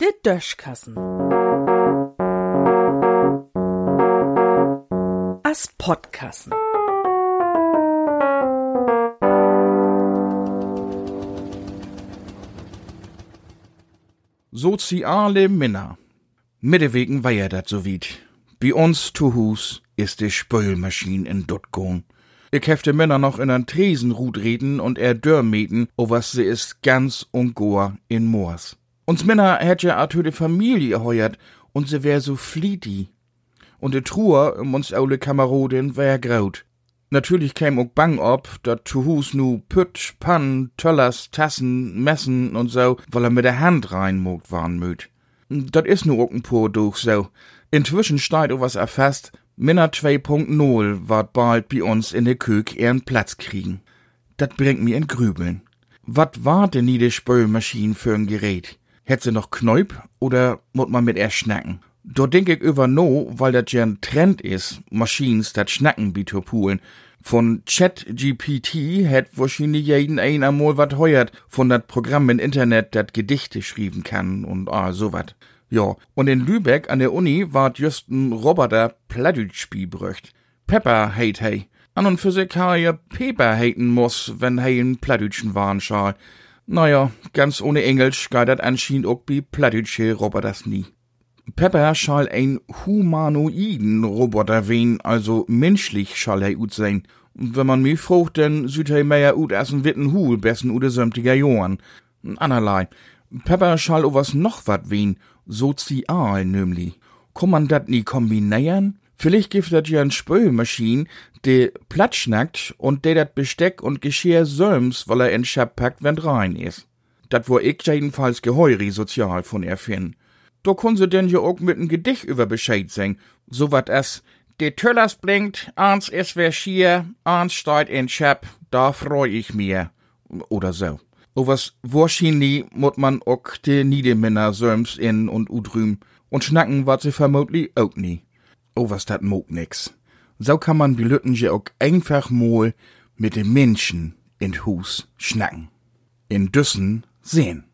Der Döschkassen. As Podkassen. Soziale Männer. Mittewegen war ja dat so weit. Bei uns zu Hus ist die Spülmaschine in Duttgon. Ich hefte Männer noch in ein Tresenrut reden und er dörrmeten, o was sie ist ganz und goa in Moors. Uns Männer hätt ja a de Familie heuert und sie wär so flieti. Und de Truhe um uns aule Kamerodin wär graut. Natürlich käm auch bang ob, dat zu Hus nu Pütt, Pann, Töllers, Tassen, Messen und so, weil er mit der Hand reinmogt waren möt. Dat is nu auch ein pur durch so. Inzwischen steigt o was erfasst, Minna 2.0 ward bald bei uns in der Kök ihren Platz kriegen. Dat bringt mir in Grübeln. Wat war denn die Spülmaschine für ein Gerät? Hätt sie noch Knäup oder muss man mit er schnacken? Da denk ich über no, weil dat ja ein Trend is, Maschines dat schnacken bi pulen. Von ChatGPT hätt wahrscheinlich jeden ein einmal wat heuert von dat Programm im Internet dat Gedichte schreiben kann und ah, so wat. Ja, und in Lübeck an der Uni ward just ein Roboter Plattdeutsch brücht. Pepper heit hey. An und für sich ha ja Pepper heiten muss, wenn hey in Plattdeutschen waren schal. Naja, ganz ohne Englisch geht dat anscheinend auch bi Plattdeutsche Roboters nie. Pepper schall ein humanoiden Roboter wen, also menschlich schall er ut sein. Wenn man mich fragt, dann süd er mehr ut ein witten Hul, besten ude sömtiger Johann. Anerlei. Pepper schall o was noch wat wen, sozial nämlich. Kann man dat nie kombinieren? Vielleicht gibt dat ja ein Spülmaschine, de platt schnackt und der dat Besteck und Geschirr söms, weil er in Schab packt, wenn rein is. Dat wo ich jedenfalls geheuri sozial von erfinden. Da kun se denn ja auch mit n Gedicht über Bescheid singen, so wat es, de Töllers blinkt, ans is wer schier, ans steigt in Schab, da freu ich mir. Oder so. O was wahrscheinlich mut man auch de Niedemänner söms in und udrüm. Und schnacken wat sie vermutlich auch nie. O was dat mog nix. So kann man die Lütten ja auch einfach mal mit den Menschen in Hus schnacken. In Düssen sehen.